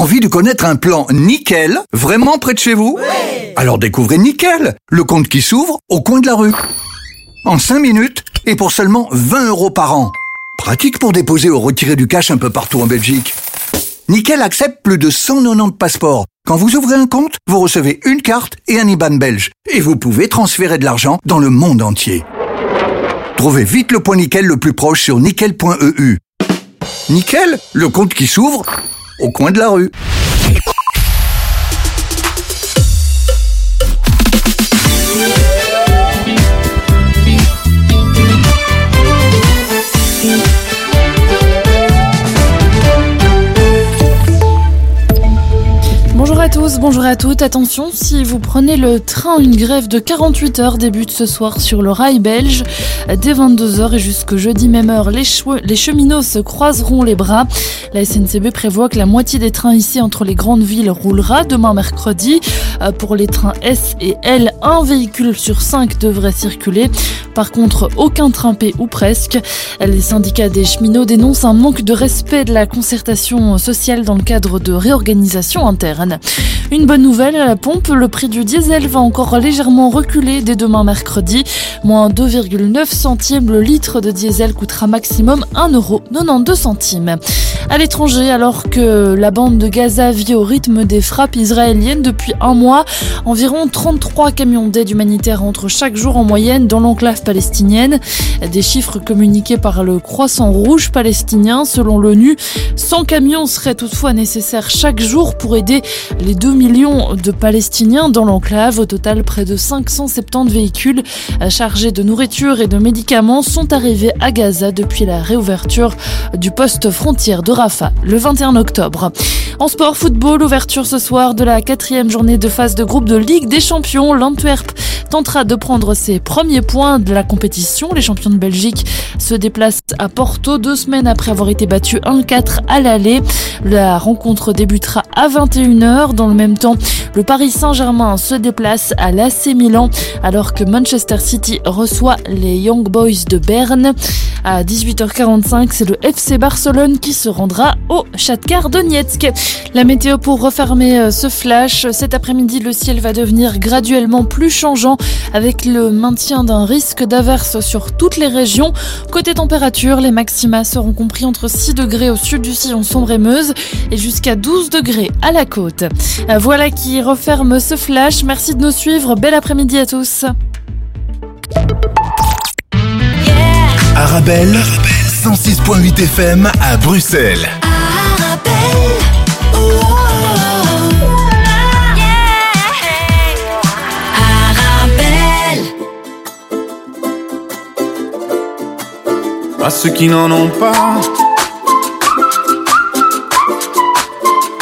Envie de connaître un plan nickel vraiment près de chez vous? Alors découvrez Nickel, le compte qui s'ouvre au coin de la rue. En 5 minutes et pour seulement 20 euros par an. Pratique pour déposer ou retirer du cash un peu partout en Belgique. Nickel accepte plus de 190 passeports. Quand vous ouvrez un compte, vous recevez une carte et un IBAN belge. Et vous pouvez transférer de l'argent dans le monde entier. Trouvez vite le point Nickel le plus proche sur nickel.eu. Nickel, le compte qui s'ouvre au coin de la rue. Bonjour à tous, bonjour à toutes. Attention, si vous prenez le train, une grève de 48 heures débute ce soir sur le rail belge. Dès 22h et jusqu'au jeudi même heure, les, les cheminots se croiseront les bras. La SNCB prévoit que la moitié des trains ici entre les grandes villes roulera demain mercredi. Euh, pour les trains S et L, un véhicule sur cinq devrait circuler. Par contre, aucun train P ou presque. Les syndicats des cheminots dénoncent un manque de respect de la concertation sociale dans le cadre de réorganisation interne. Une bonne nouvelle à la pompe, le prix du diesel va encore légèrement reculer dès demain mercredi. Moins 2,9 centimes le litre de diesel coûtera maximum 1,92 centimes. À l'étranger, alors que la bande de Gaza vit au rythme des frappes israéliennes depuis un mois, environ 33 camions d'aide humanitaire entrent chaque jour en moyenne dans l'enclave palestinienne. Des chiffres communiqués par le Croissant Rouge palestinien. Selon l'ONU, 100 camions seraient toutefois nécessaires chaque jour pour aider les 2 millions de Palestiniens dans l'enclave. Au total, près de 570 véhicules chargés de nourriture et de médicaments sont arrivés à Gaza depuis la réouverture du poste frontière de Rafah le 21 octobre. En sport football, ouverture ce soir de la quatrième journée de phase de groupe de Ligue des Champions. L'Antwerp tentera de prendre ses premiers points de la compétition. Les champions de Belgique se déplacent à Porto deux semaines après avoir été battus 1-4 à l'aller. La rencontre débutera à 21h. Dans le même temps, le Paris Saint-Germain se déplace à l'AC Milan alors que Manchester City reçoit les Young Boys de Berne. À 18h45, c'est le FC Barcelone qui se rendra au Shakhtar Donetsk. La météo pour refermer euh, ce flash. Cet après-midi, le ciel va devenir graduellement plus changeant avec le maintien d'un risque d'averse sur toutes les régions. Côté température, les maxima seront compris entre 6 degrés au sud du sillon sombre et Meuse et jusqu'à 12 degrés à la côte. Euh, voilà qui referme ce flash. Merci de nous suivre. Bel après-midi à tous. Arabelle, 106.8 FM à Bruxelles. À ceux qui n'en ont pas,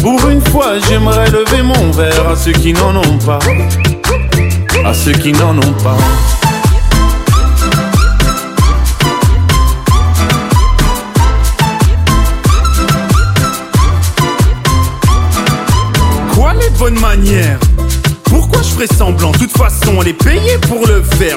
Pour une fois, j'aimerais lever mon verre à ceux qui n'en ont pas. À ceux qui n'en ont pas. Quoi les bonnes manières? Pourquoi je ferais semblant? De toute façon, elle est payée pour le faire.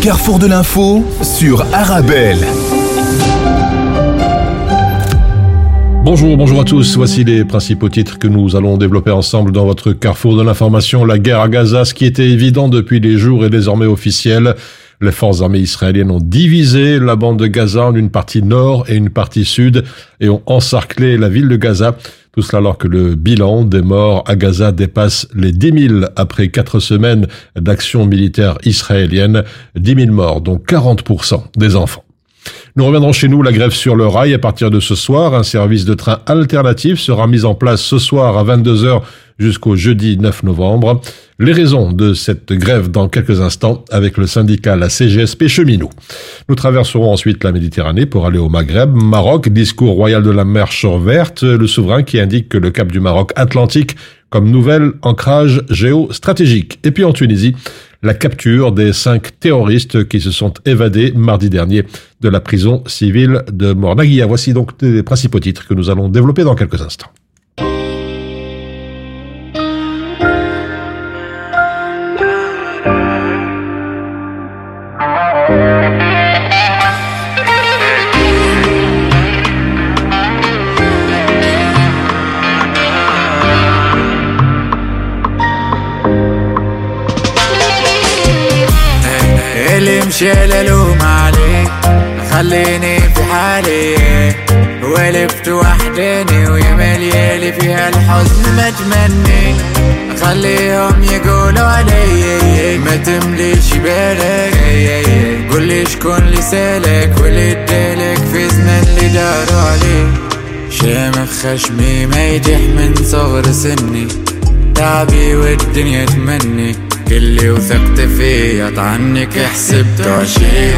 Carrefour de l'info sur Arabelle. Bonjour, bonjour à tous. Voici les principaux titres que nous allons développer ensemble dans votre carrefour de l'information. La guerre à Gaza, ce qui était évident depuis les jours est désormais officiel. Les forces armées israéliennes ont divisé la bande de Gaza en une partie nord et une partie sud et ont encerclé la ville de Gaza. Tout cela alors que le bilan des morts à Gaza dépasse les 10 000 après quatre semaines d'action militaire israélienne. 10 000 morts, dont 40% des enfants. Nous reviendrons chez nous, la grève sur le rail. À partir de ce soir, un service de train alternatif sera mis en place ce soir à 22h jusqu'au jeudi 9 novembre. Les raisons de cette grève dans quelques instants avec le syndicat la CGSP Cheminot. Nous traverserons ensuite la Méditerranée pour aller au Maghreb, Maroc, discours royal de la mer verte, le souverain qui indique que le cap du Maroc Atlantique comme nouvel ancrage géostratégique. Et puis en Tunisie, la capture des cinq terroristes qui se sont évadés mardi dernier de la prison civile de Mornaguia. Voici donc les principaux titres que nous allons développer dans quelques instants. مشي الوم عليه. خليني في حالي. ولفت وحداني ويا مليالي فيها الحزن ما تمني خليهم يقولوا علي. ما تمليش بالك. قول لي شكون اللي سألك واللي ادالك في زمن اللي داروا عليه. شامخ خشمي ما يجح من صغر سني. تعبي والدنيا تمني. كلي وثقت فيه عنك حسبته عشير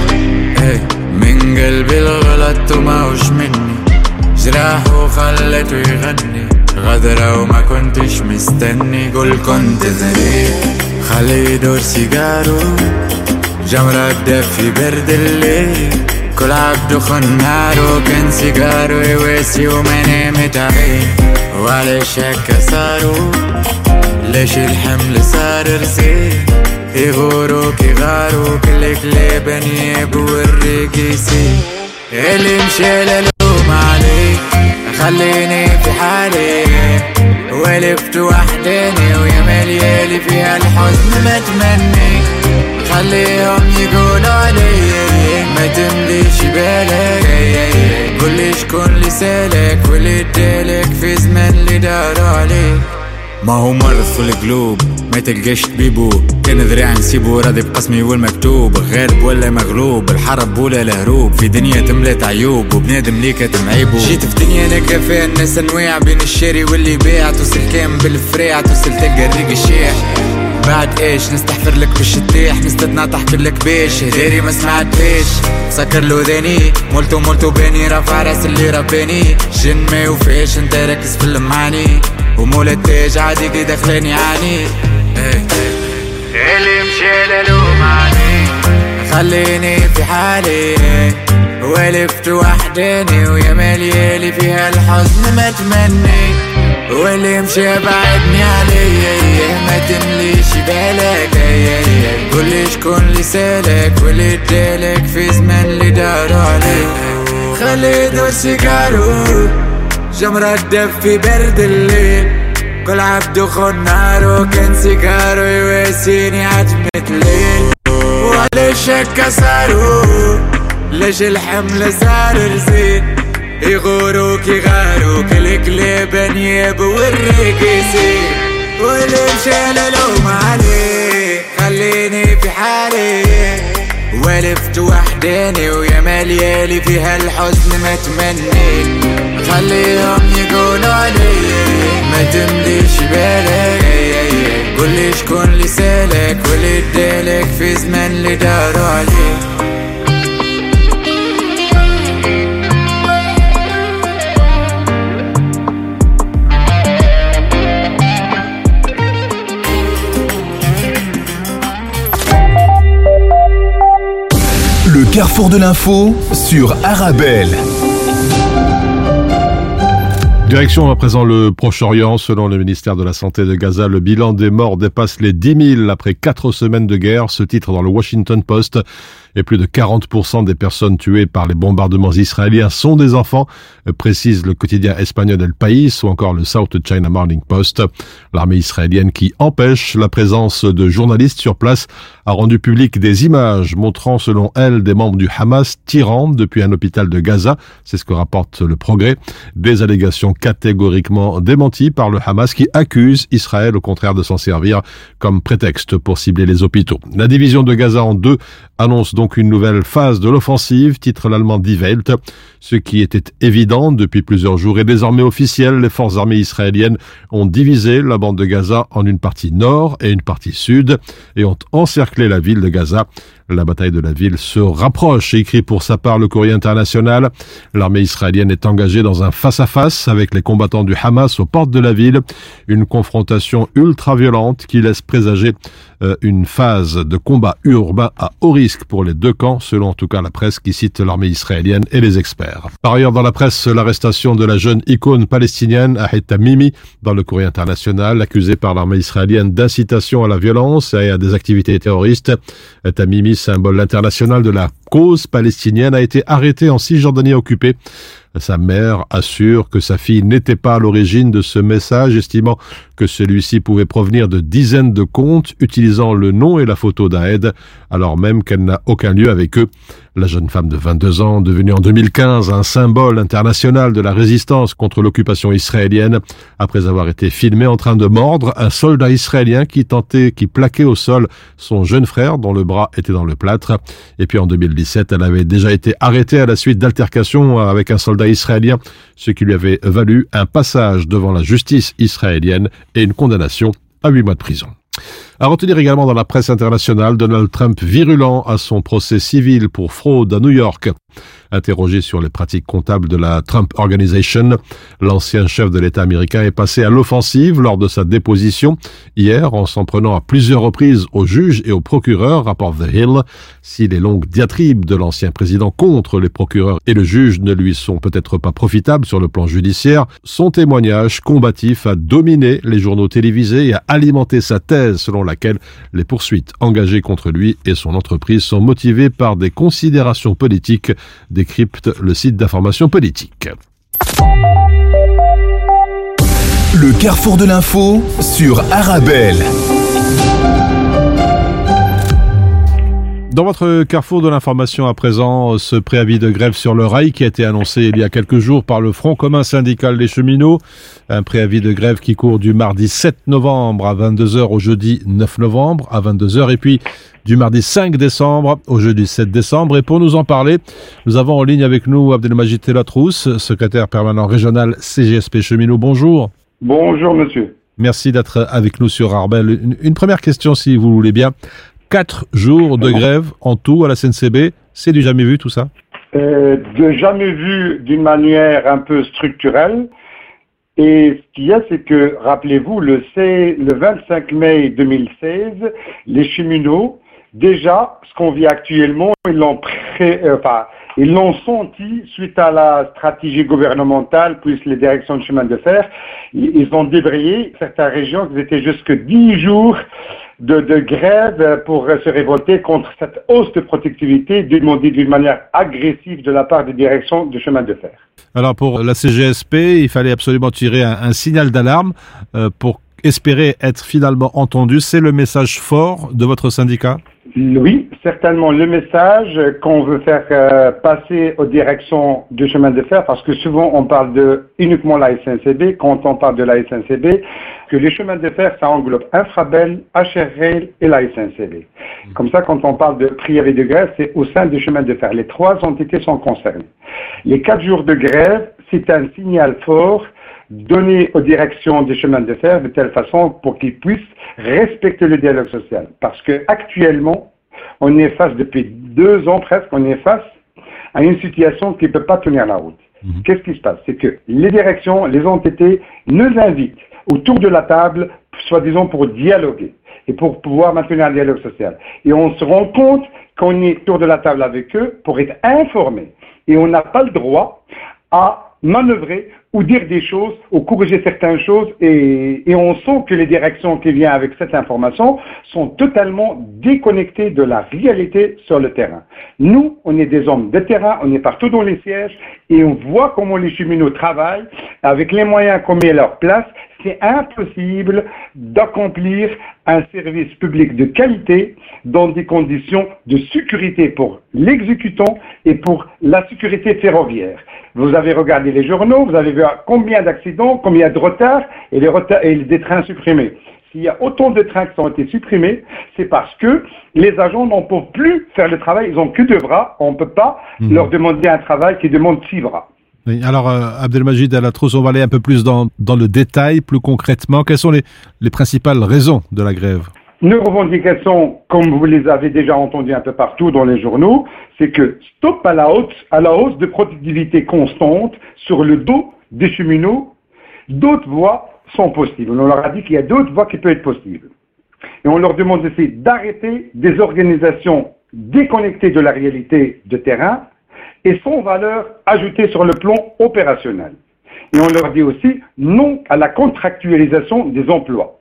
إيه من قلبي الغلط وماهوش مني. جراح وخلته يغني. غدرة وما كنتش مستني. قول كنت زرير خلي يدور سيجارو جمرة تدفي برد الليل. كل عبد خنارو كان سيجارو يواسي وما نامت عين وعلى شك صاروا ليش الحمل صار رزين؟ يغوروك يغاروك الكلاب انياب والرقيسي اللي مشى للوم عليه خليني في حالي. ولفت وحداني ويا مليالي فيها الحزن ما تمني خليهم يقولوا علي ما تمليش بالك. قول لي شكون اللي سالك واللي ادالك في زمن اللي داروا عليك. ما هو في القلوب ما تلقاش طبيبو كان ذراع نسيبو راضي بقسمي والمكتوب غالب ولا مغلوب الحرب ولا الهروب. في دنيا تملات عيوب وبنادم ليك تمعيبو. جيت في دنيا نكفى الناس أنواع. بين الشاري واللي باع توصل كام بالفراع توصل تلقى الريق الشيح. بعد إيش؟ نستحفر لك باش تطيح. نستدنا تحكي لك بيش. هداري ما سمعتهاش. سكر له ذاني. مولتو مولتو باني. رافع راس اللي رباني. جن ما يوفيش انت ركز في المعاني. ومولتاج عادي كي دخلاني عاني اللي مشي للوم عليه خليني في حالي. ولفت وحداني ويا مليالي فيها الحزن ما تمني. واللي يمشي بعدني عليه ما تمليش بالك قولي شكون اللي سالك واللي ادالك في زمان اللي داروا عليك. خلي يدور سيجارو. جمرة في برد الليل. كل عبد خنارو كان سيجارو يواسيني عتمة ليل وليش كسروا ليش الحمل صار رزين يغوروك يغاروك الكلاب نياب والريق يسير. واللي مشى لوم عليه خليني في حالي. ولفت وحداني ويا مليالي فيها الحزن ما تمنيت خليهم يقولوا علي ما تمليش بالك. قولي شكون اللي سالك واللي ادالك في زمان اللي داروا عليه. Carrefour de l'info sur Arabelle. Direction à présent le Proche-Orient. Selon le ministère de la Santé de Gaza, le bilan des morts dépasse les 10 000 après quatre semaines de guerre. Ce titre dans le Washington Post et plus de 40% des personnes tuées par les bombardements israéliens sont des enfants, précise le quotidien espagnol El País ou encore le South China Morning Post. L'armée israélienne qui empêche la présence de journalistes sur place a rendu public des images montrant selon elle des membres du Hamas tirant depuis un hôpital de Gaza, c'est ce que rapporte le progrès, des allégations catégoriquement démenties par le Hamas qui accuse Israël au contraire de s'en servir comme prétexte pour cibler les hôpitaux. La division de Gaza en deux annonce donc une nouvelle phase de l'offensive, titre l'allemand Die Welt. Ce qui était évident depuis plusieurs jours est désormais officiel. Les forces armées israéliennes ont divisé la bande de Gaza en une partie nord et une partie sud et ont encerclé la ville de Gaza. La bataille de la ville se rapproche, écrit pour sa part le courrier international. L'armée israélienne est engagée dans un face-à-face avec les combattants du Hamas aux portes de la ville. Une confrontation ultra-violente qui laisse présager euh, une phase de combat urbain à haut risque pour les deux camps, selon en tout cas la presse qui cite l'armée israélienne et les experts. Par ailleurs, dans la presse, l'arrestation de la jeune icône palestinienne Aheta Mimi dans le courrier international, accusée par l'armée israélienne d'incitation à la violence et à des activités terroristes. Mimi symbole international de la cause palestinienne, a été arrêté en Cisjordanie occupée. Sa mère assure que sa fille n'était pas à l'origine de ce message, estimant que celui-ci pouvait provenir de dizaines de comptes utilisant le nom et la photo d'Aed, alors même qu'elle n'a aucun lieu avec eux. La jeune femme de 22 ans, devenue en 2015 un symbole international de la résistance contre l'occupation israélienne, après avoir été filmée en train de mordre un soldat israélien qui tentait, qui plaquait au sol son jeune frère dont le bras était dans le plâtre. Et puis en 2017, elle avait déjà été arrêtée à la suite d'altercations avec un soldat israélien, ce qui lui avait valu un passage devant la justice israélienne et une condamnation à huit mois de prison. À retenir également dans la presse internationale, Donald Trump virulent à son procès civil pour fraude à New York. Interrogé sur les pratiques comptables de la Trump Organization, l'ancien chef de l'État américain est passé à l'offensive lors de sa déposition hier en s'en prenant à plusieurs reprises aux juges et aux procureurs, rapporte The Hill. Si les longues diatribes de l'ancien président contre les procureurs et le juge ne lui sont peut-être pas profitables sur le plan judiciaire, son témoignage combatif a dominé les journaux télévisés et a alimenté sa thèse selon laquelle les poursuites engagées contre lui et son entreprise sont motivées par des considérations politiques décrypte le site d'information politique. Le carrefour de l'info sur Arabelle. Dans votre carrefour de l'information à présent, ce préavis de grève sur le rail qui a été annoncé il y a quelques jours par le Front commun syndical des cheminots, un préavis de grève qui court du mardi 7 novembre à 22h au jeudi 9 novembre à 22h et puis du mardi 5 décembre au jeudi 7 décembre. Et pour nous en parler, nous avons en ligne avec nous Abdelmajid Telatrousse, secrétaire permanent régional CGSP Cheminot. Bonjour. Bonjour monsieur. Merci d'être avec nous sur Arbel. Une, une première question si vous voulez bien. Quatre jours de grève en tout à la CNCB, c'est du jamais vu tout ça? Euh, de jamais vu d'une manière un peu structurelle. Et ce qu'il y a, c'est que, rappelez-vous, le, le 25 mai 2016, les cheminots déjà, ce qu'on vit actuellement, ils l'ont pré- euh, ils l'ont senti suite à la stratégie gouvernementale, plus les directions de chemin de fer. Ils ont débrayé certaines régions qui étaient jusque 10 jours de, grève pour se révolter contre cette hausse de productivité demandée d'une manière agressive de la part des directions de chemin de fer. Alors pour la CGSP, il fallait absolument tirer un, un signal d'alarme euh, pour espérer être finalement entendu. C'est le message fort de votre syndicat? Oui, certainement le message qu'on veut faire euh, passer aux directions de chemin de fer, parce que souvent on parle de uniquement la SNCB, quand on parle de la SNCB, que les chemins de fer, ça englobe Infrabel, HR et la SNCB. Comme ça, quand on parle de prière de grève, c'est au sein des chemins de fer. Les trois entités sont concernées. Les quatre jours de grève, c'est un signal fort donné aux directions des chemins de fer de telle façon pour qu'ils puissent respecter le dialogue social. Parce que actuellement, on est face, depuis deux ans presque, on est face à une situation qui ne peut pas tenir la route. Qu'est-ce qui se passe? C'est que les directions, les entités nous invitent autour de la table, soi-disant pour dialoguer et pour pouvoir maintenir un dialogue social. Et on se rend compte qu'on est autour de la table avec eux pour être informés. Et on n'a pas le droit à manœuvrer ou dire des choses ou corriger certaines choses et, et on sent que les directions qui viennent avec cette information sont totalement déconnectées de la réalité sur le terrain. Nous, on est des hommes de terrain, on est partout dans les sièges et on voit comment les cheminots travaillent avec les moyens qu'on met à leur place. C'est impossible d'accomplir un service public de qualité dans des conditions de sécurité pour l'exécutant et pour la sécurité ferroviaire. Vous avez regardé les journaux, vous avez vu combien d'accidents, combien de retards et, les retards et des trains supprimés. S'il y a autant de trains qui ont été supprimés, c'est parce que les agents n'en peuvent plus faire le travail. Ils ont que deux bras. On ne peut pas Mhm. leur demander un travail qui demande six bras. Oui, Alors euh, Abdelmajid Alatros, on va aller un peu plus dans, dans le détail, plus concrètement. Quelles sont les, les principales raisons de la grève? Nos revendications, comme vous les avez déjà entendues un peu partout dans les journaux, c'est que stop à la hausse, à la hausse de productivité constante sur le dos des cheminots. D'autres voies sont possibles. On leur a dit qu'il y a d'autres voies qui peuvent être possibles. Et on leur demande aussi d'arrêter des organisations déconnectées de la réalité de terrain et sans valeur ajoutée sur le plan opérationnel. Et on leur dit aussi non à la contractualisation des emplois.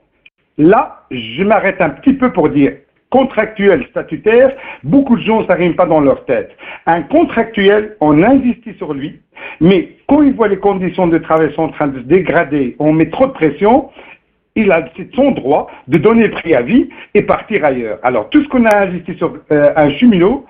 Là, je m'arrête un petit peu pour dire contractuel statutaire, beaucoup de gens, ça rime pas dans leur tête. Un contractuel, on investit sur lui, mais quand il voit les conditions de travail sont en train de se dégrader, on met trop de pression, il a son droit de donner préavis et partir ailleurs. Alors tout ce qu'on a investi sur euh, un cheminot,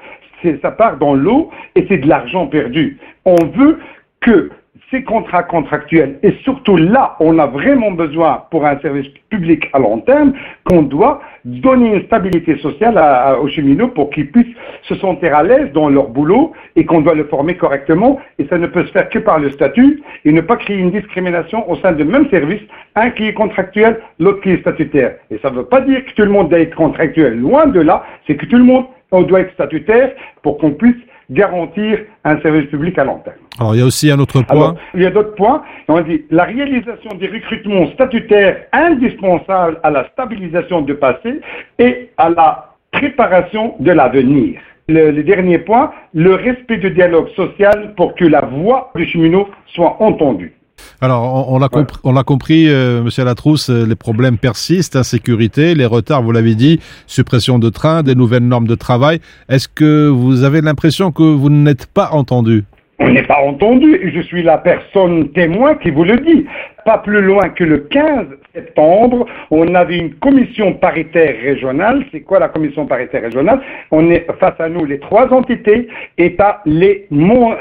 ça part dans l'eau et c'est de l'argent perdu. On veut que ces contrats contractuels, et surtout là, on a vraiment besoin pour un service public à long terme, qu'on doit donner une stabilité sociale aux cheminots pour qu'ils puissent se sentir à l'aise dans leur boulot et qu'on doit le former correctement. Et ça ne peut se faire que par le statut et ne pas créer une discrimination au sein du même service, un qui est contractuel, l'autre qui est statutaire. Et ça ne veut pas dire que tout le monde doit être contractuel. Loin de là, c'est que tout le monde on doit être statutaire pour qu'on puisse garantir un service public à long terme. Alors il y a aussi un autre point. Alors, il y a d'autres points. On dit la réalisation des recrutements statutaires indispensables à la stabilisation du passé et à la préparation de l'avenir. Le, le dernier point, le respect du dialogue social pour que la voix du cheminot soit entendue. Alors, on, l'a compris euh, Monsieur Latrousse, euh, les problèmes persistent, insécurité, les retards, vous l'avez dit, suppression de trains, des nouvelles normes de travail. Est-ce que vous avez l'impression que vous n'êtes pas entendu? On n'est pas entendu. et Je suis la personne témoin qui vous le dit. Pas plus loin que le 15 septembre, on avait une commission paritaire régionale. C'est quoi la commission paritaire régionale? On est face à nous les trois entités et pas les,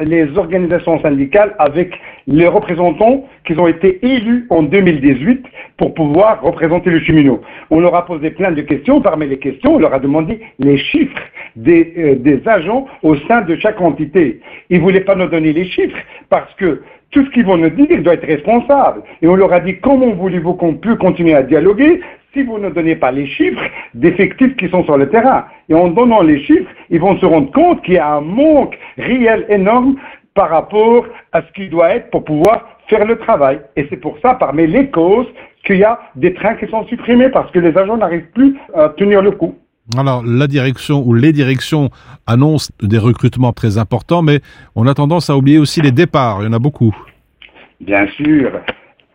les organisations syndicales avec les représentants qui ont été élus en 2018 pour pouvoir représenter le cheminot. On leur a posé plein de questions. Parmi les questions, on leur a demandé les chiffres des, euh, des agents au sein de chaque entité. Ils ne voulaient pas nous donner les chiffres parce que tout ce qu'ils vont nous dire doit être responsable. Et on leur a dit comment voulez-vous qu'on puisse continuer à dialoguer si vous ne donnez pas les chiffres d'effectifs qui sont sur le terrain? Et en donnant les chiffres, ils vont se rendre compte qu'il y a un manque réel énorme par rapport à ce qui doit être pour pouvoir faire le travail. Et c'est pour ça, parmi les causes, qu'il y a des trains qui sont supprimés parce que les agents n'arrivent plus à tenir le coup. Alors, la direction ou les directions annoncent des recrutements très importants, mais on a tendance à oublier aussi les départs. Il y en a beaucoup. Bien sûr.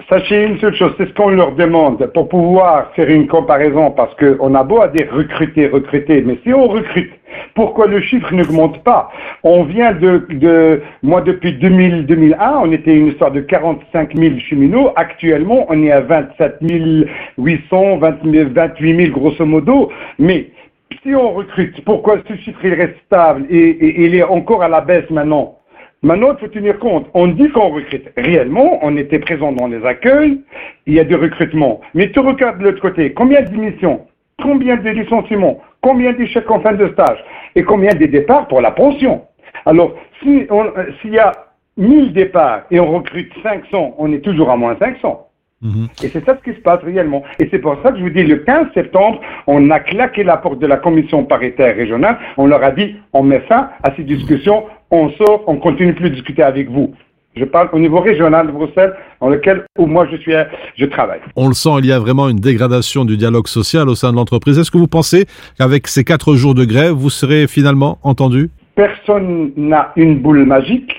Sachez une seule chose, c'est ce qu'on leur demande pour pouvoir faire une comparaison, parce qu'on a beau à dire recruter, recruter, mais si on recrute, pourquoi le chiffre n'augmente pas? On vient de, moi depuis 2000, 2001, on était une histoire de 45 000 cheminots. Actuellement, on est à 27 800, 28 000 grosso modo. Mais si on recrute, pourquoi ce chiffre il reste stable et, il est encore à la baisse maintenant? Maintenant, il faut tenir compte. On dit qu'on recrute. Réellement, on était présent dans les accueils, il y a du recrutement. Mais tu regardes de l'autre côté, combien d'émissions, combien de licenciements, combien d'échecs en fin de stage? Et combien de départs pour la pension? Alors, s'il y a 1000 départs et on recrute 500, on est toujours à moins 500. Mhm. Et c'est ça ce qui se passe réellement. Et c'est pour ça que je vous dis, le 15 septembre, on a claqué la porte de la commission paritaire régionale. On leur a dit, on met fin à ces discussions, on sort, on continue plus de discuter avec vous. Je parle au niveau régional de Bruxelles, dans lequel où moi je suis, je travaille. On le sent, il y a vraiment une dégradation du dialogue social au sein de l'entreprise. Est-ce que vous pensez qu'avec ces quatre jours de grève, vous serez finalement entendu? Personne n'a une boule magique.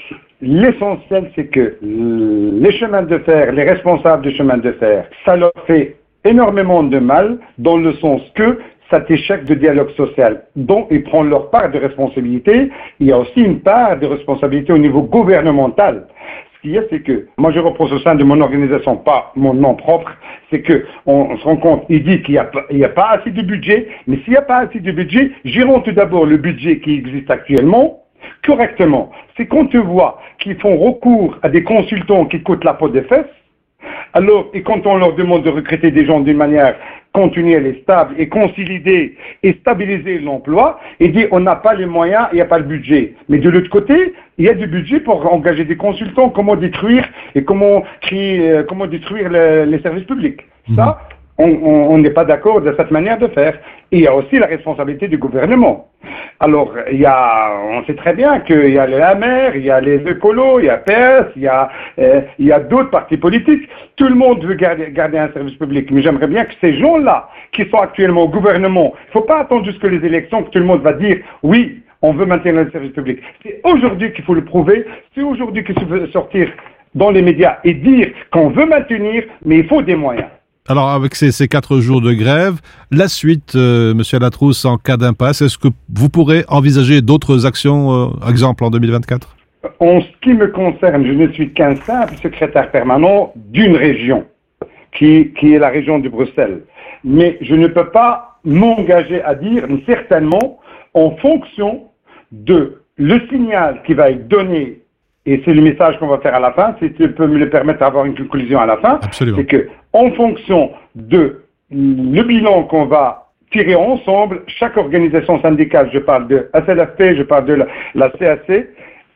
L'essentiel, c'est que les chemins de fer, les responsables des chemins de fer, ça leur fait énormément de mal dans le sens que cet échec de dialogue social dont ils prennent leur part de responsabilité, il y a aussi une part de responsabilité au niveau gouvernemental. Ce qu'il y a, c'est que, moi je reprends au sein de mon organisation, pas mon nom propre, c'est que on, se rend compte, il dit qu'il n'y a, a, pas assez de budget, mais s'il n'y a pas assez de budget, gérons tout d'abord le budget qui existe actuellement, correctement. C'est qu'on te voit qu'ils font recours à des consultants qui coûtent la peau des fesses, alors, et quand on leur demande de recruter des gens d'une manière continuelle et stable et consolider et stabiliser l'emploi, et dit on n'a pas les moyens, il n'y a pas le budget. Mais de l'autre côté, il y a du budget pour engager des consultants, comment détruire et comment créer, euh, comment détruire les services publics. Ça, on n'est pas d'accord de cette manière de faire. Il y a aussi la responsabilité du gouvernement. Alors, il y a, on sait très bien qu'il y a la mer, il y a les écolos, il y a PS, il y a, euh, il y a d'autres partis politiques. Tout le monde veut garder, un service public. Mais j'aimerais bien que ces gens-là, qui sont actuellement au gouvernement, il ne faut pas attendre jusque les élections que tout le monde va dire oui, on veut maintenir le service public. C'est aujourd'hui qu'il faut le prouver. C'est aujourd'hui qu'il faut sortir dans les médias et dire qu'on veut maintenir, mais il faut des moyens. Alors, avec ces, quatre jours de grève, la suite, euh, Monsieur Latrousse, en cas d'impasse, est-ce que vous pourrez envisager d'autres actions, euh, exemple en 2024 En ce qui me concerne, je ne suis qu'un simple secrétaire permanent d'une région, qui, est la région de Bruxelles. Mais je ne peux pas m'engager à dire, certainement, en fonction de le signal qui va être donné et c'est le message qu'on va faire à la fin, si tu peux me le permettre d'avoir une conclusion à la fin, c'est que en fonction de le bilan qu'on va tirer ensemble, chaque organisation syndicale, je parle de SLFP, je parle de la, CAC,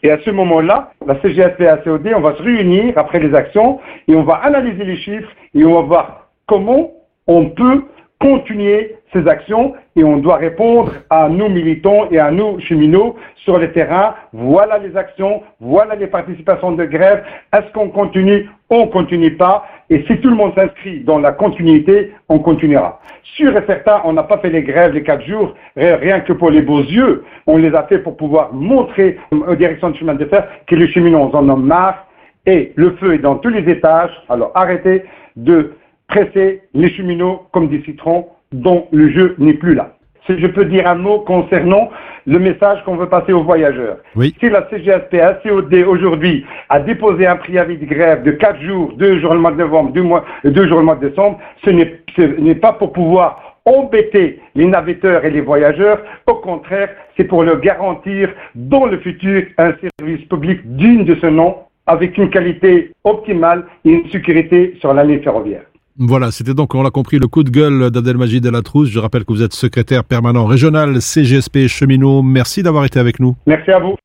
et à ce moment-là, la CGSP et COD, on va se réunir après les actions et on va analyser les chiffres et on va voir comment on peut continuer ces actions et on doit répondre à nos militants et à nos cheminots sur le terrain. Voilà les actions, voilà les participations de grève. Est-ce qu'on continue On continue pas? Et si tout le monde s'inscrit dans la continuité, on continuera. Sûr et certain, on n'a pas fait les grèves les quatre jours rien que pour les beaux yeux. On les a fait pour pouvoir montrer aux directions de chemin de fer que les cheminots en ont marre et le feu est dans tous les étages. Alors arrêtez de presser les cheminots comme des citrons dont le jeu n'est plus là. Si je peux dire un mot concernant le message qu'on veut passer aux voyageurs. Oui. Si la CGSP, COD aujourd'hui a déposé un préavis de grève de 4 jours, 2 jours le mois de novembre, 2, mois, jours le mois de décembre, ce n'est pas pour pouvoir embêter les navetteurs et les voyageurs. Au contraire, c'est pour leur garantir dans le futur un service public digne de ce nom, avec une qualité optimale et une sécurité sur la ligne ferroviaire. Voilà, c'était donc, on l'a compris, le coup de gueule d'Abdelmajid Delatrousse. Je rappelle que vous êtes secrétaire permanent régional CGSP Cheminot. Merci d'avoir été avec nous. Merci à vous.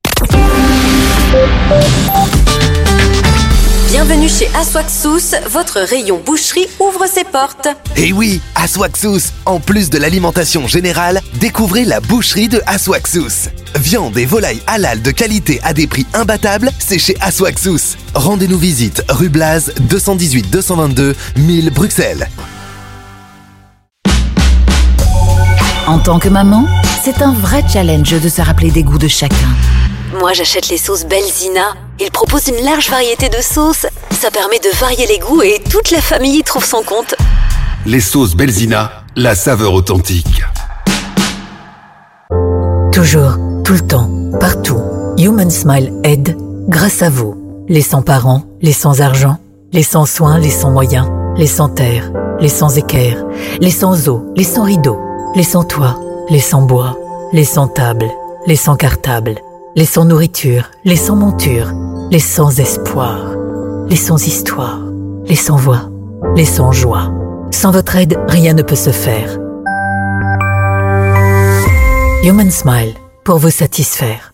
Bienvenue chez Aswaxous, votre rayon boucherie ouvre ses portes. Et eh oui, Aswaxous, en plus de l'alimentation générale, découvrez la boucherie de Aswaxous. Viande et volaille halal de qualité à des prix imbattables, c'est chez Aswaxous. Rendez-nous visite rue Blaz 218 222 1000 Bruxelles. En tant que maman, c'est un vrai challenge de se rappeler des goûts de chacun. Moi, j'achète les sauces Belzina. Ils proposent une large variété de sauces. Ça permet de varier les goûts et toute la famille y trouve son compte. Les sauces Belzina, la saveur authentique. Toujours, tout le temps, partout. Human Smile aide grâce à vous. Les sans parents, les sans argent, les sans soins, les sans moyens, les sans terre, les sans équerre, les sans eau, les sans rideaux, les sans toit, les sans bois, les sans table, les sans cartable, les sans nourriture, les sans monture, les sans espoir, les sans histoire, les sans voix, les sans joie. Sans votre aide, rien ne peut se faire. Human Smile, pour vous satisfaire.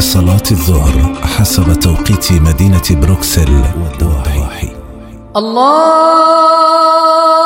صلاة الظهر حسب توقيت مدينة بروكسل والضواحي الله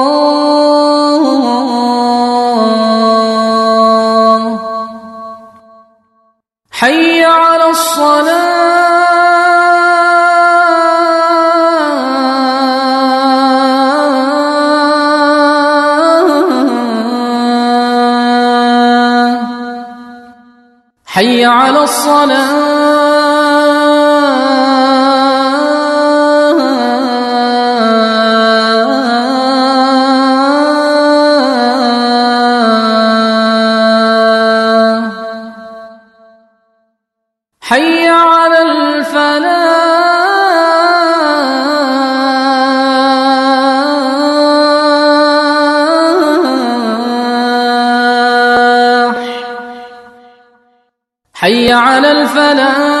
صلاة حي على الصلاة. فلن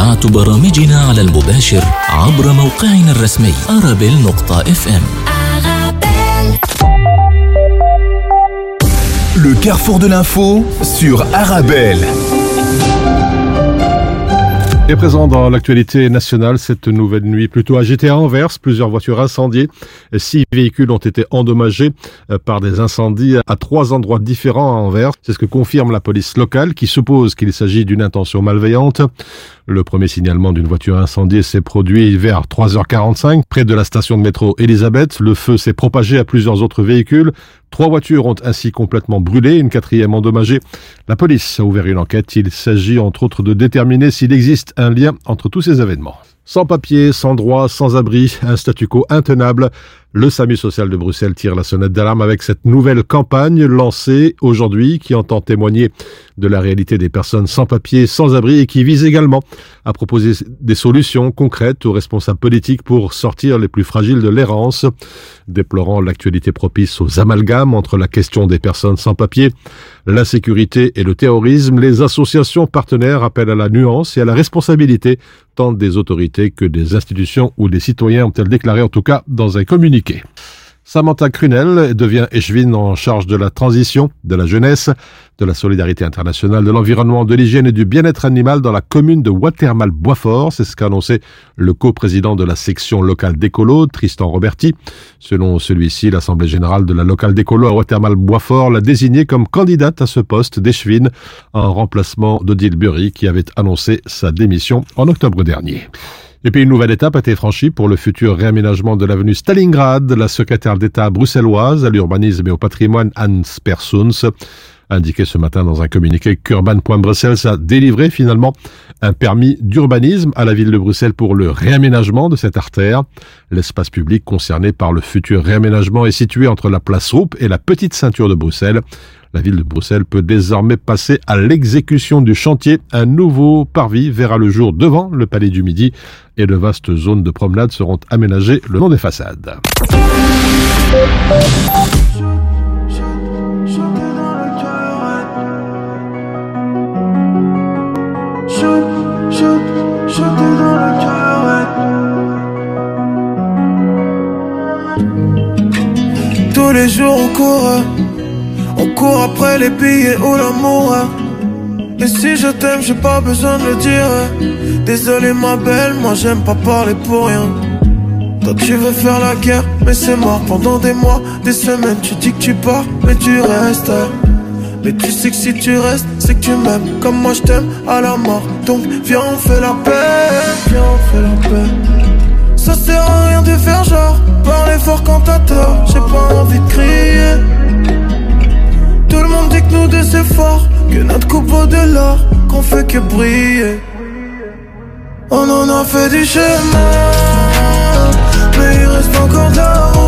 بإمكانكم متابعة برامجنا على المباشر عبر موقعنا الرسمي أرابيل نقطة اف ام Le carrefour de l'info sur Arabelle. Et présent dans l'actualité nationale, cette nouvelle nuit plutôt agitée à Anvers, plusieurs voitures incendiées, six véhicules ont été endommagés euh, par des incendies à trois endroits différents à Anvers. C'est ce que confirme la police locale qui suppose qu'il s'agit d'une intention malveillante. Le premier signalement d'une voiture incendiée s'est produit vers 3h45 près de la station de métro Elisabeth. Le feu s'est propagé à plusieurs autres véhicules. Trois voitures ont ainsi complètement brûlé, une quatrième endommagée. La police a ouvert une enquête. Il s'agit entre autres de déterminer s'il existe un lien entre tous ces événements. Sans papier, sans droit, sans abri, un statu quo intenable. Le SAMU social de Bruxelles tire la sonnette d'alarme avec cette nouvelle campagne lancée aujourd'hui qui entend témoigner de la réalité des personnes sans papier, sans abri et qui vise également à proposer des solutions concrètes aux responsables politiques pour sortir les plus fragiles de l'errance, déplorant l'actualité propice aux amalgames entre la question des personnes sans papier, l'insécurité et le terrorisme. Les associations partenaires appellent à la nuance et à la responsabilité tant des autorités que des institutions ou des citoyens, ont-elles déclaré en tout cas dans un communiqué. Samantha Crunel devient échevine en charge de la transition, de la jeunesse, de la solidarité internationale, de l'environnement, de l'hygiène et du bien-être animal dans la commune de Watermal-Boisfort. C'est ce qu'a annoncé le co-président de la section locale d'écolo, Tristan Roberti. Selon celui-ci, l'Assemblée générale de la locale d'écolo à Watermal-Boisfort l'a désignée comme candidate à ce poste d'échevine en remplacement d'Odile Burry qui avait annoncé sa démission en octobre dernier. Et puis une nouvelle étape a été franchie pour le futur réaménagement de l'avenue Stalingrad. La secrétaire d'État bruxelloise à l'urbanisme et au patrimoine Hans Persons indiqué ce matin dans un communiqué qu'Urban.Bruxelles a délivré finalement un permis d'urbanisme à la ville de Bruxelles pour le réaménagement de cette artère. L'espace public concerné par le futur réaménagement est situé entre la place Roupe et la petite ceinture de Bruxelles. La ville de Bruxelles peut désormais passer à l'exécution du chantier. Un nouveau parvis verra le jour devant le Palais du Midi et de vastes zones de promenade seront aménagées le long des façades. On court après les billets ou l'amour. Et si je t'aime, j'ai pas besoin de le dire. Désolé ma belle, moi j'aime pas parler pour rien. Toi tu veux faire la guerre, mais c'est mort pendant des mois, des semaines. Tu dis que tu pars, mais tu restes. Mais tu sais que si tu restes, c'est que tu m'aimes comme moi je t'aime à la mort. Donc viens on fait la paix, viens on fait la paix. Ça sert à rien de faire genre, parler fort quand t'as tort. J'ai pas envie de crier. Tout le monde dit que nous deux c'est fort, que notre coupe vaut de l'or, qu'on fait que briller. On en a fait du chemin, mais il reste encore de la route.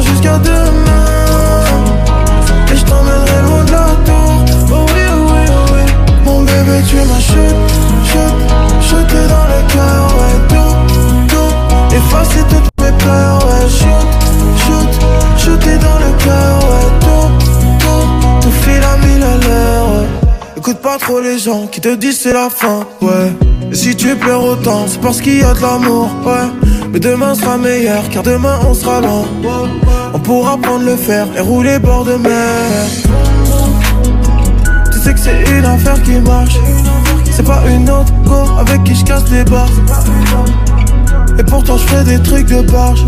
jusqu'à demain. Et je t'emmènerai loin de la tour. Oh oui, oui, oui. Mon bébé, tu m'as chute, chute, ouais. Tout, tout, effacer toutes mes peurs, ouais. Shoot, shoot, chuté dans le cœur, ouais. Tout, tout, tout file à mille à l'heure, ouais. Écoute pas trop les gens qui te disent c'est la fin, ouais. Et si tu pleures autant, c'est parce qu'il y a de l'amour, ouais. Mais demain sera meilleur, car demain on sera loin. On pourra prendre le fer et rouler bord de mer. Tu sais que c'est une affaire qui marche. C'est pas une autre go avec qui je casse les barres. Et pourtant je fais des trucs de barge.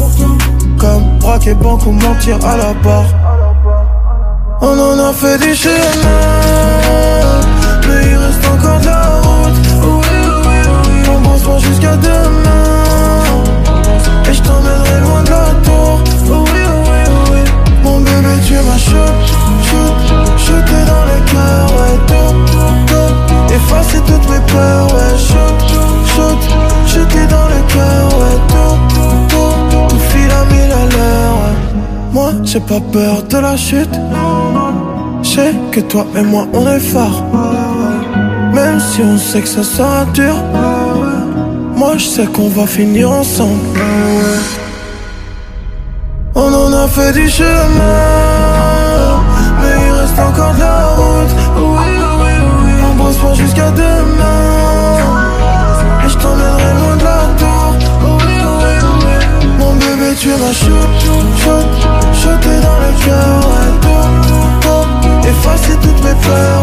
Comme braquer banque ou mentir à la barre. On en a fait du chemin. Mais il reste encore de la route. Oui, oui, oui. On jusqu'à j'ai pas peur de la chute. Je sais que toi et moi, on est forts. Même si on sait que ça sera dur. Moi, je sais qu'on va finir ensemble. On en a fait du chemin. Mais il reste encore de la route. Oui, oui, oui. On bosse pas jusqu'à demain. Shoot, shoot, shooté dans le cœur. Ouais. Effacer toutes mes peurs.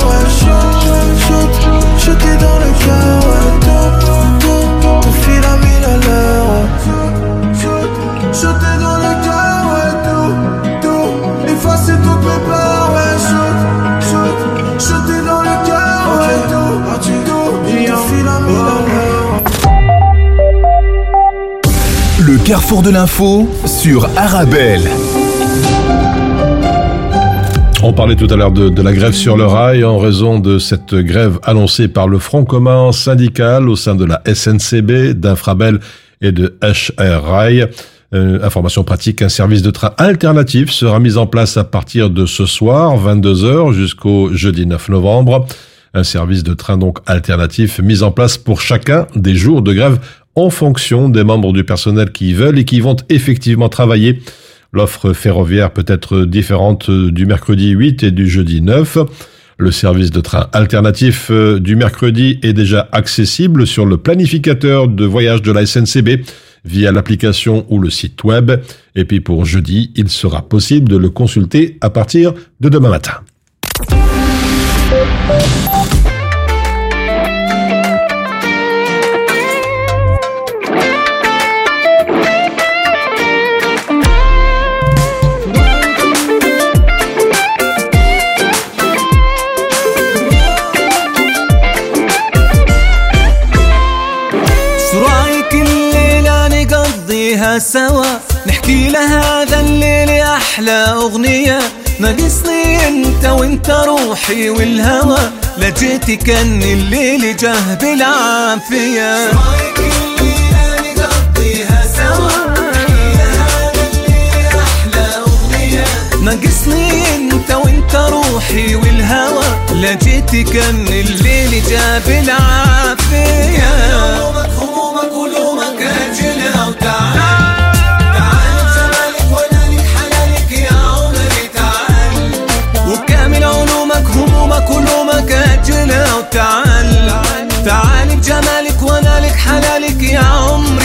Dans le cœur. Carrefour de l'info sur Arabelle. On parlait tout à l'heure de, la grève sur le rail en raison de cette grève annoncée par le Front commun syndical au sein de la SNCB, d'Infrabel et de HR Rail. Euh, information pratique, un service de train alternatif sera mis en place à partir de ce soir, 22h, jusqu'au jeudi 9 novembre. Un service de train donc alternatif mis en place pour chacun des jours de grève en fonction des membres du personnel qui veulent et qui vont effectivement travailler. L'offre ferroviaire peut être différente du mercredi 8 et du jeudi 9. Le service de train alternatif euh, du mercredi est déjà accessible sur le planificateur de voyage de la SNCB via l'application ou le site web. Et puis pour jeudi, il sera possible de le consulter à partir de demain matin. سوا. نحكي لهذا الليل أحلى أغنية. ناقصني أنت وأنت روحي والهوى. لا جيتي كان الليل جه بالعافية. ناقصني أنت وأنت روحي والهوى. لا جيتي كان الليل جه بالعافية. همومك همومك ولومك اجلها وتعالى وتعال تعال بجمالك ونالك حلالك يا عمري.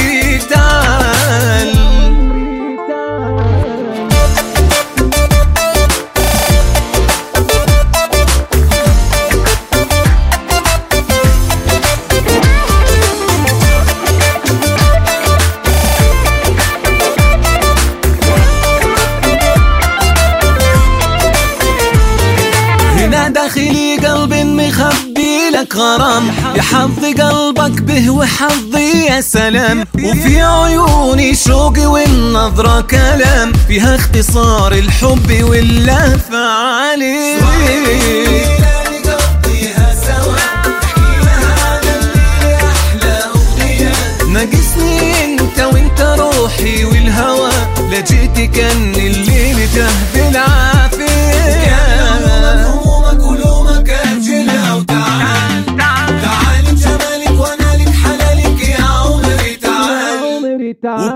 غرام يا حظ قلبك به وحظي يا سلام. وفي عيوني شوقي والنظرة كلام. فيها اختصار الحب واللهفة عليك ناقصني انت وانت روحي والهوى. ولا جيتي كان الليل جهد العافية está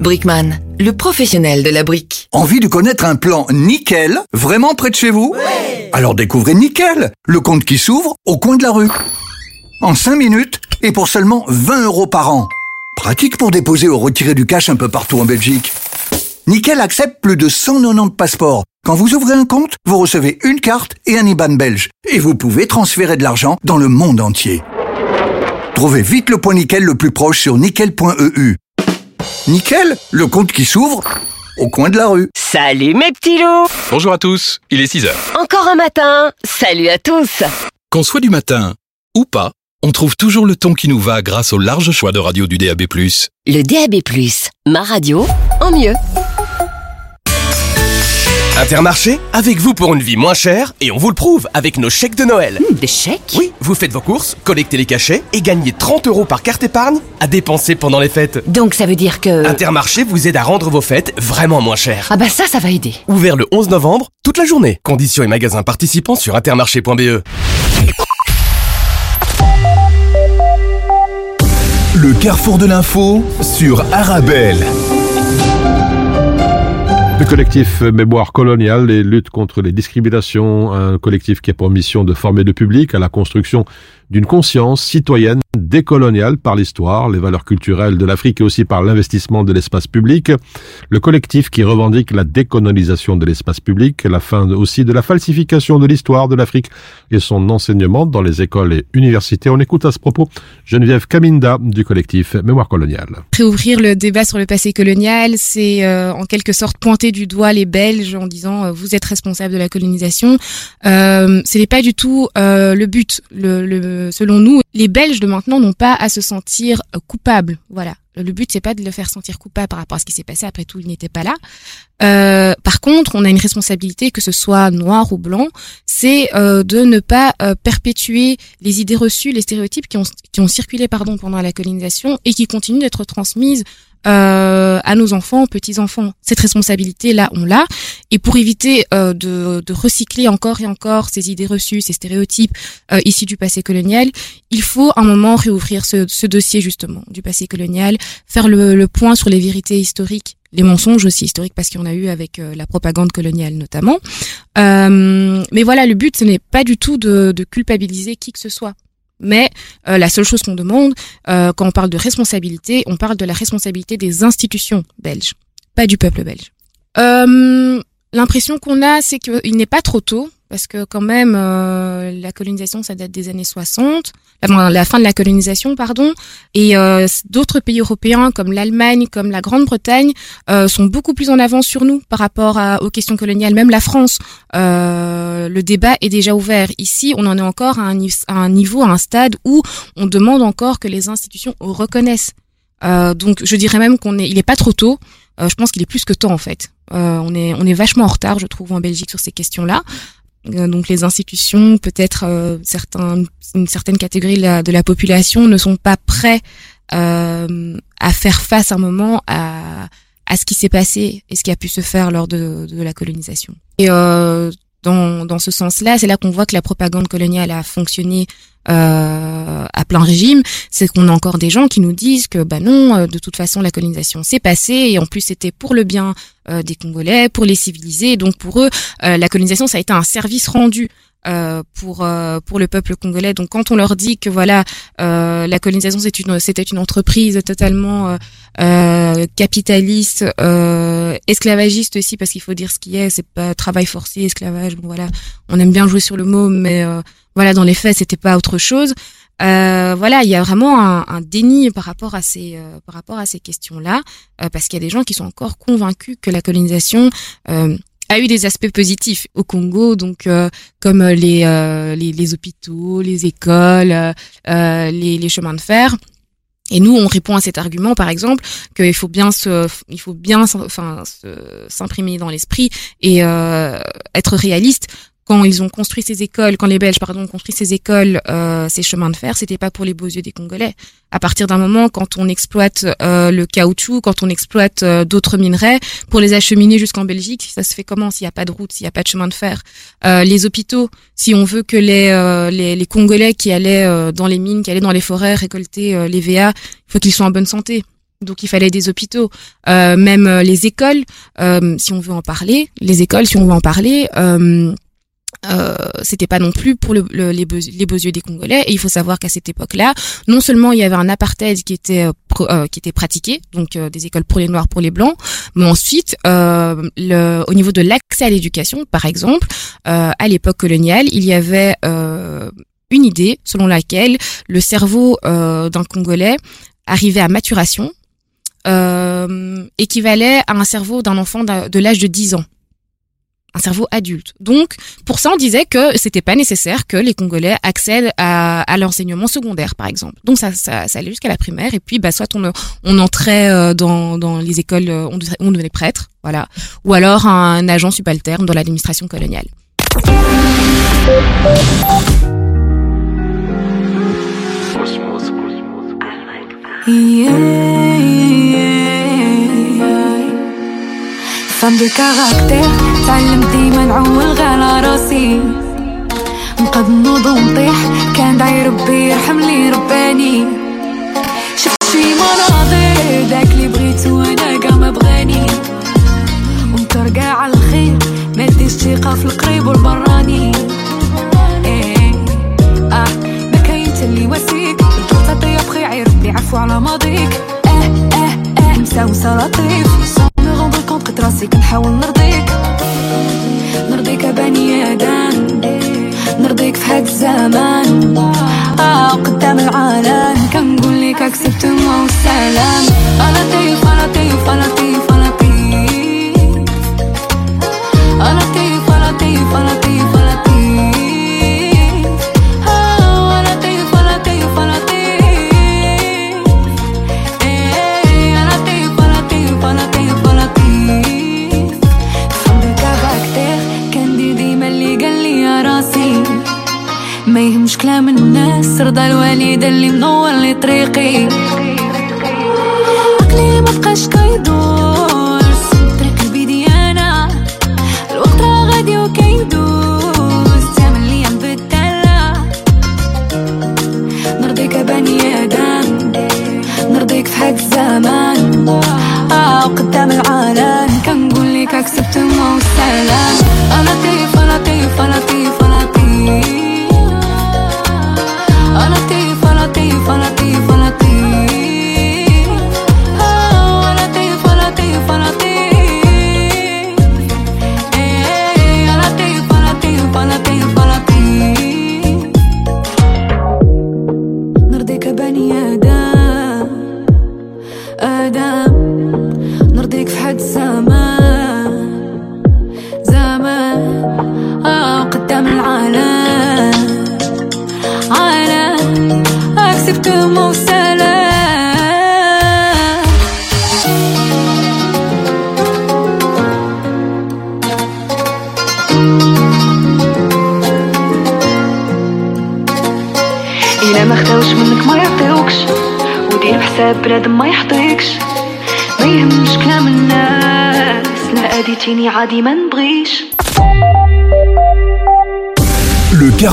Brickman, le professionnel de la brique. Envie de connaître un plan nickel, vraiment près de chez vous? Alors découvrez Nickel, le compte qui s'ouvre au coin de la rue. En 5 minutes et pour seulement 20 euros par an. Pratique pour déposer ou retirer du cash un peu partout en Belgique. Nickel accepte plus de 190 passeports. Quand vous ouvrez un compte, vous recevez une carte et un IBAN belge. Et vous pouvez transférer de l'argent dans le monde entier. Trouvez vite le point Nickel le plus proche sur nickel.eu. Nickel, le compte qui s'ouvre au coin de la rue. Salut mes petits loups Bonjour à tous, il est 6 heures. Encore un matin Salut à tous Qu'on soit du matin ou pas, on trouve toujours le ton qui nous va grâce au large choix de radio du DAB+. Le DAB+, ma radio, en mieux. Intermarché, avec vous pour une vie moins chère et on vous le prouve avec nos chèques de Noël. des chèques Oui, vous faites vos courses, collectez les cachets et gagnez 30 euros par carte épargne à dépenser pendant les fêtes. Donc ça veut dire que... Intermarché vous aide à rendre vos fêtes vraiment moins chères. Ah bah ça, ça va aider. Ouvert le 11 novembre, toute la journée. Conditions et magasins participants sur intermarché.be. Le carrefour de l'info sur Arabelle. Le collectif Mémoire coloniale et lutte contre les discriminations, un collectif qui a pour mission de former le public à la construction d'une conscience citoyenne décoloniale par l'histoire, les valeurs culturelles de l'Afrique et aussi par l'investissement de l'espace public. Le collectif qui revendique la décolonisation de l'espace public, la fin aussi de la falsification de l'histoire de l'Afrique et son enseignement dans les écoles et universités. On écoute à ce propos Geneviève Kaminda du collectif Mémoire coloniale. Réouvrir le débat sur le passé colonial, c'est euh, en quelque sorte pointer du doigt les Belges en disant euh, vous êtes responsables de la colonisation. Euh, ce pas du tout euh, le but. Le, selon nous, les Belges de maintenant n'ont pas à se sentir coupables. Voilà. Le but, c'est pas de le faire sentir coupable par rapport à ce qui s'est passé. Après tout, il n'était pas là. Euh, par contre, on a une responsabilité, que ce soit noir ou blanc, c'est euh, de ne pas euh, perpétuer les idées reçues, les stéréotypes qui ont, qui ont circulé pardon, pendant la colonisation et qui continuent d'être transmises euh, à nos enfants, petits-enfants. Cette responsabilité-là, on l'a. Et pour éviter euh, de, de recycler encore et encore ces idées reçues, ces stéréotypes euh, issus du passé colonial, il faut un moment réouvrir ce, ce dossier justement du passé colonial, faire le, le point sur les vérités historiques les mensonges aussi historiques parce qu'il y en a eu avec euh, la propagande coloniale notamment. Euh, mais voilà, le but ce n'est pas du tout de, de culpabiliser qui que ce soit. Mais euh, la seule chose qu'on demande, euh, quand on parle de responsabilité, on parle de la responsabilité des institutions belges, pas du peuple belge. Euh, L'impression qu'on a, c'est qu'il n'est pas trop tôt, parce que quand même, euh, la colonisation, ça date des années 60, enfin, la fin de la colonisation, pardon, et euh, d'autres pays européens comme l'Allemagne, comme la Grande-Bretagne, euh, sont beaucoup plus en avance sur nous par rapport à, aux questions coloniales. Même la France, euh, le débat est déjà ouvert. Ici, on en est encore à un, niveau, à un stade où on demande encore que les institutions reconnaissent. Euh, donc, je dirais même qu'on est, il est pas trop tôt. euh, je pense qu'il est plus que temps en fait. On est on est vachement en retard, je trouve, en Belgique sur ces questions-là. Euh, donc les institutions, peut-être euh, certains, une certaine catégorie de la, population ne sont pas prêts euh, à faire face à un moment à, à ce qui s'est passé et ce qui a pu se faire lors de, de la colonisation. Et euh, dans, dans ce sens-là, c'est là qu'on voit que la propagande coloniale a fonctionné euh, à plein régime. C'est qu'on a encore des gens qui nous disent que bah non, euh, de toute façon la colonisation s'est passée et en plus c'était pour le bien euh, des Congolais, pour les civiliser. Donc pour eux, euh, la colonisation ça a été un service rendu euh, pour euh, pour le peuple congolais. Donc quand on leur dit que voilà euh, la colonisation c'est une c'était une entreprise totalement euh, euh, capitaliste, euh, esclavagiste aussi parce qu'il faut dire ce qui est, c'est pas travail forcé, esclavage. Bon voilà, on aime bien jouer sur le mot, mais voilà dans les faits c'était pas autre chose. Voilà, il y a vraiment un, un déni par rapport à ces par rapport à ces questions-là, parce qu'il y a des gens qui sont encore convaincus que la colonisation a eu des aspects positifs au Congo, donc euh, comme euh, les, euh, les, les hôpitaux, les écoles, euh, euh, les, les chemins de fer. Et nous, on répond à cet argument, par exemple, qu'il faut bien se, il faut bien, enfin, s'imprimer dans l'esprit et euh, être réaliste. Quand ils ont construit ces écoles, quand les Belges, pardon, ont construit ces écoles, euh, ces chemins de fer, c'était pas pour les beaux yeux des Congolais. À partir d'un moment, quand on exploite euh, le caoutchouc, quand on exploite euh, d'autres minerais, pour les acheminer jusqu'en Belgique, ça se fait comment s'il n'y a pas de route, s'il n'y a pas de chemin de fer? Euh, Les hôpitaux, si on veut que les, euh, les, les Congolais qui allaient euh, dans les mines, qui allaient dans les forêts récolter les VA, il faut qu'ils soient en bonne santé. Donc il fallait des hôpitaux, même les écoles, si on veut en parler, les écoles, si on veut en parler. Euh, euh, c'était pas non plus pour le, le- les, beaux, yeux des Congolais. Et il faut savoir qu'à cette époque-là, non seulement il y avait un apartheid qui était euh, euh, qui était pratiqué, donc euh, des écoles pour les noirs, pour les blancs, mais ensuite, euh, le, au niveau de l'accès à l'éducation, par exemple, euh, à l'époque coloniale, il y avait une idée selon laquelle le cerveau d'un Congolais arrivait à maturation équivalait à un cerveau d'un enfant de l'âge de 10 ans un cerveau adulte. Donc, pour ça, on disait que c'était pas nécessaire que les Congolais accèdent à, à l'enseignement secondaire, par exemple. Donc, ça, ça, ça allait jusqu'à la primaire. Et puis, bah, soit on, on entrait euh, dans, dans les écoles, euh, on, devenait- on devenait prêtre, voilà, ou alors un agent subalterne dans l'administration coloniale. فم دو كاركتير تعلمت ديما نعول على راسي. نقد نوض ونطيح كان داعي ربي يرحم لي رباني. شفت شي مناظر داك اللي بغيتو أنا كاع ما بغاني ومترقع على الخير ما ديش ثقة في القريب والبراني إيه آه ما كاين تلي واسيك طيب بخي عير ربي عفو على ماضيك. آه آه آه مساوسة لطيف راسي كنحاول نرضيك. نرضيك بني آدم. نرضيك في هاد الزمان. آه قدام العالم. كنقول لك اكسبت ما والسلام أنا تيف أنا تيف أنا تيف أنا تيف أنا تيف أنا تيف أنا يهمش كلام الناس رضا الوالد اللي منور لي طريقي. عقلي ما بقاش كيدور.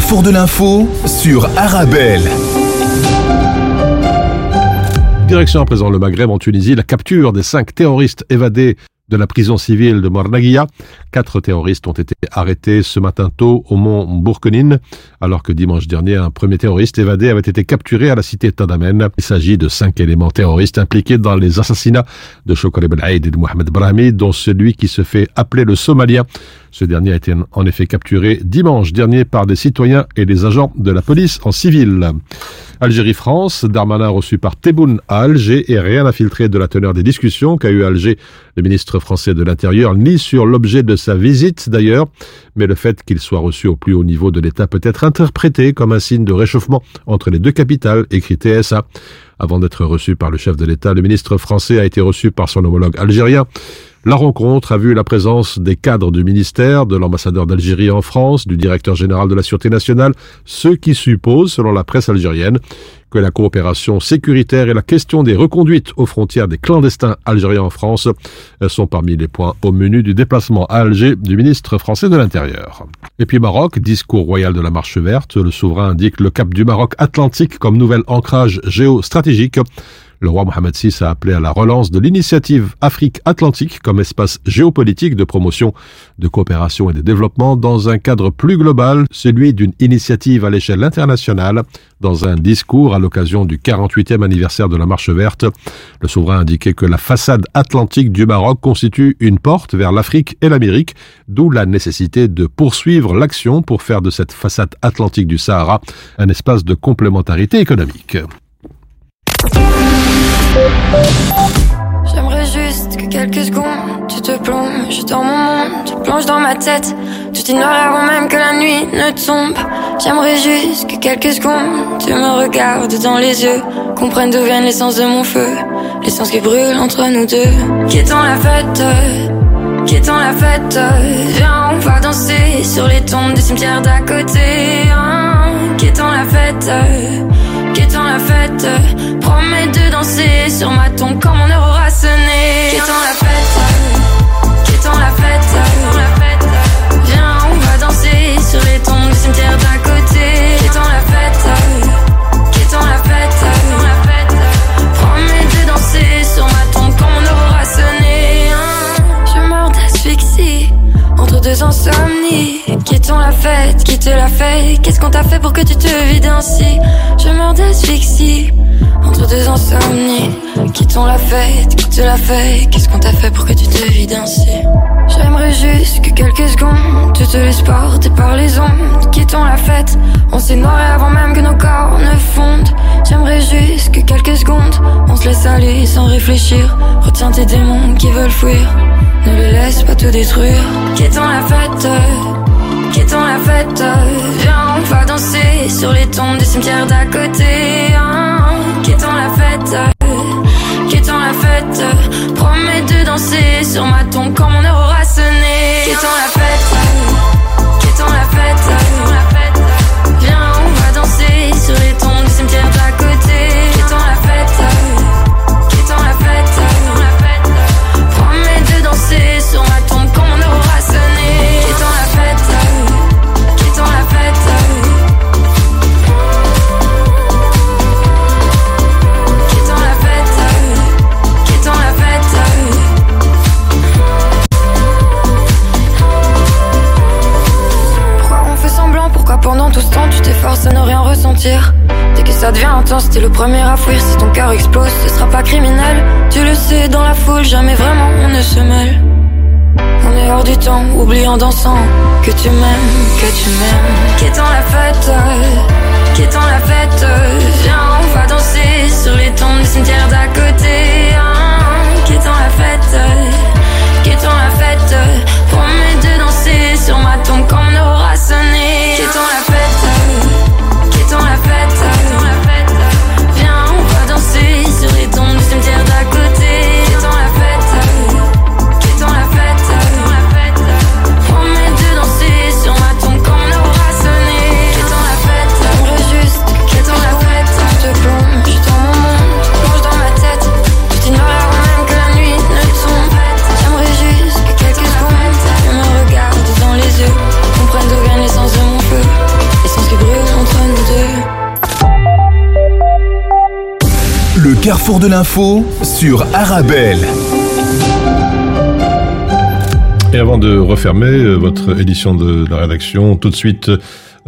Carrefour de l'info sur Arabelle. Direction à présent le Maghreb en Tunisie, la capture des cinq terroristes évadés de la prison civile de Mornaguia. Quatre terroristes ont été arrêtés ce matin tôt au mont Bourkenine, alors que dimanche dernier, un premier terroriste évadé avait été capturé à la cité Tadamen. Il s'agit de cinq éléments terroristes impliqués dans les assassinats de Shokri Ben et de Mohamed Brahmi, dont celui qui se fait appeler le Somalien. Ce dernier a été en effet capturé dimanche dernier par des citoyens et des agents de la police en civil. Algérie-France, Darmanin reçu par Tebboune à Alger et rien à filtrer de la teneur des discussions qu'a eu Alger le ministre français de l'Intérieur, ni sur l'objet de sa visite d'ailleurs, mais le fait qu'il soit reçu au plus haut niveau de l'État peut être interprété comme un signe de réchauffement entre les deux capitales, écrit TSA. Avant d'être reçu par le chef de l'État, le ministre français a été reçu par son homologue algérien. La rencontre a vu la présence des cadres du ministère, de l'ambassadeur d'Algérie en France, du directeur général de la Sûreté nationale, ce qui suppose, selon la presse algérienne, que la coopération sécuritaire et la question des reconduites aux frontières des clandestins algériens en France sont parmi les points au menu du déplacement à Alger du ministre français de l'Intérieur. Et puis Maroc, discours royal de la Marche verte, le souverain indique le cap du Maroc atlantique comme nouvel ancrage géostratégique. Le roi Mohamed VI a appelé à la relance de l'initiative Afrique-Atlantique comme espace géopolitique de promotion, de coopération et de développement dans un cadre plus global, celui d'une initiative à l'échelle internationale. Dans un discours à l'occasion du 48e anniversaire de la Marche verte, le souverain a indiqué que la façade atlantique du Maroc constitue une porte vers l'Afrique et l'Amérique, d'où la nécessité de poursuivre l'action pour faire de cette façade atlantique du Sahara un espace de complémentarité économique. J'aimerais juste que quelques secondes tu te plonges dans mon monde, tu plonges dans ma tête. Est noir avant même que la nuit ne tombe. J'aimerais juste que quelques secondes tu me regardes dans les yeux, comprennent d'où viennent l'essence de mon feu, l'essence qui brûle entre nous deux. Quittons la fête, quittons la fête. Viens, on va danser sur les tombes des cimetières d'à côté. Hein. Quittons la fête la fête. Promets de danser sur ma tombe quand mon heure aura sonné. Quittons la fête, quittons la fête, Qu'est-ce qu'on t'a fait pour que tu te vides ainsi Je meurs d'asphyxie entre deux insomnies. Quittons la fête, quitte la fête. Qu'est-ce qu'on t'a fait pour que tu te vides ainsi J'aimerais juste que quelques secondes tu te laisses porter par les ondes. Quittons la fête, on s'est noiré avant même que nos corps ne fondent. J'aimerais juste que quelques secondes on se laisse aller sans réfléchir. Retiens tes démons qui veulent fuir. Ne les laisse pas te détruire. Quittons la fête. Quittons la fête, viens, va danser sur les tombes des cimetières d'à côté. Hein. Quittons la fête, quittons la fête, promets de danser sur ma tombe quand mon heure aura sonné. Quittons la fête, Dès que ça devient intense, t'es le premier à fuir. Si ton cœur explose, ce sera pas criminel. Tu le sais, dans la foule, jamais vraiment on ne se mêle. On est hors du temps, oublie en dansant que tu m'aimes, que tu m'aimes. Quittons la fête, quittons la fête. Viens, on va danser sur les tombes des cimetières d'à côté. De l'info sur Arabelle. Et avant de refermer euh, votre édition de la rédaction, tout de suite,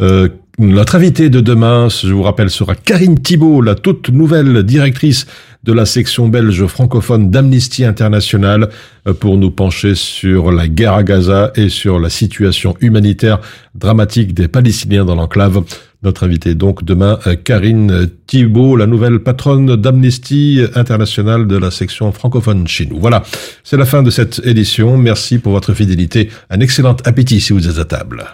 euh, notre invité de demain, je vous rappelle, sera Karine Thibault, la toute nouvelle directrice de la section belge francophone d'Amnesty International, euh, pour nous pencher sur la guerre à Gaza et sur la situation humanitaire dramatique des Palestiniens dans l'enclave. Notre invité donc demain, euh, Karine Thibault, la nouvelle patronne d'Amnesty International de la section francophone chez nous. Voilà, c'est la fin de cette édition. Merci pour votre fidélité. Un excellent appétit si vous êtes à table.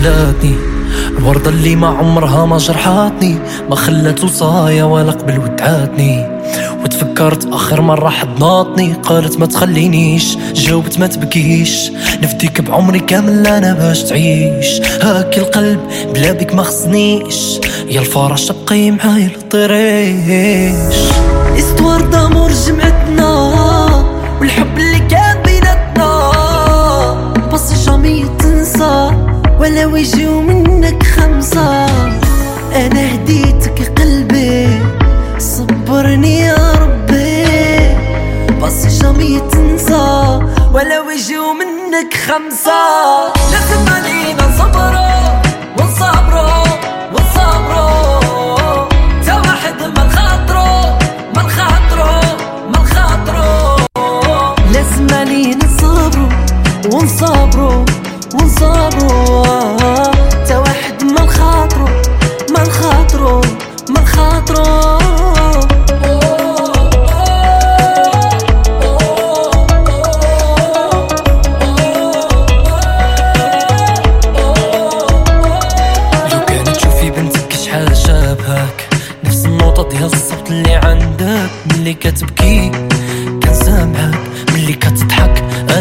وخلاتني الوردة اللي ما عمرها ما جرحاتني. ما خلات وصايا ولا قبل ودعاتني وتفكرت آخر مرة حضناتني. قالت ما تخلينيش جاوبت ما تبكيش. نفديك بعمري كامل أنا باش تعيش. هاك القلب بلا بك ما خصنيش. يا الفراشة بقي معايا لطريش استوار دامور جمعتنا والحب ولا ويجيو منك خمسة. أنا هديتك قلبي صبرني يا ربي. بس جامي تنسى ولا ويجيو منك خمسة. لازم علينا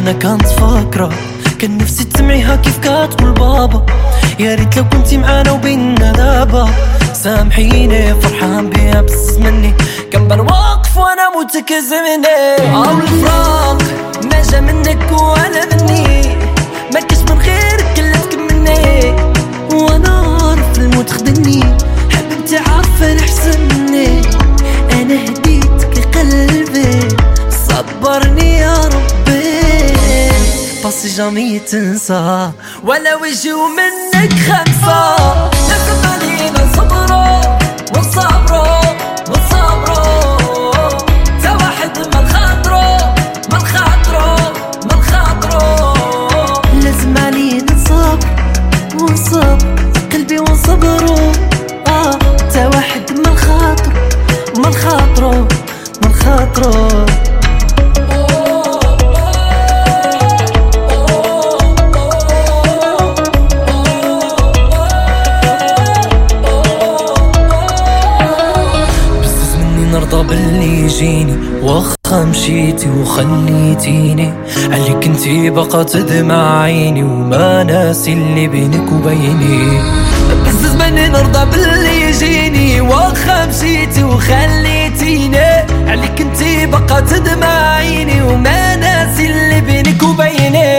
أنا كنت فاكرة كان نفسي تسمعيها كيف كتقول بابا. يا ريت لو كنتي معانا وبيننا دابا. سامحيني فرحان بيها بس مني. كنبان واقف وأنا متكزمني. أو الفراق ما جا منك ولا مني. نفس جامي تنسى ولا وجهه منك خمسة مشيتي وخليتيني عليك انتي بقى تدمع عيني وما ناسي اللي بينك وبيني. بزز مني نرضى باللي يجيني واخا مشيتي وخليتيني. عليك انتي بقى تدمع عيني وما ناسي اللي بينك وبيني.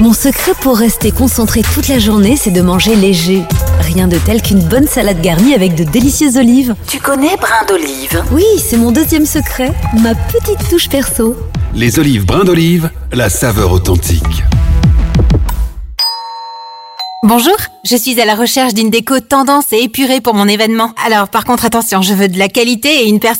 Mon secret pour rester concentré toute la journée, c'est de manger léger. Rien de tel qu'une bonne salade garnie avec de délicieuses olives. Tu connais brin d'olive Oui, c'est mon deuxième secret, ma petite touche perso. Les olives brins d'olive, la saveur authentique. Bonjour, je suis à la recherche d'une déco tendance et épurée pour mon événement. Alors par contre attention, je veux de la qualité et une personne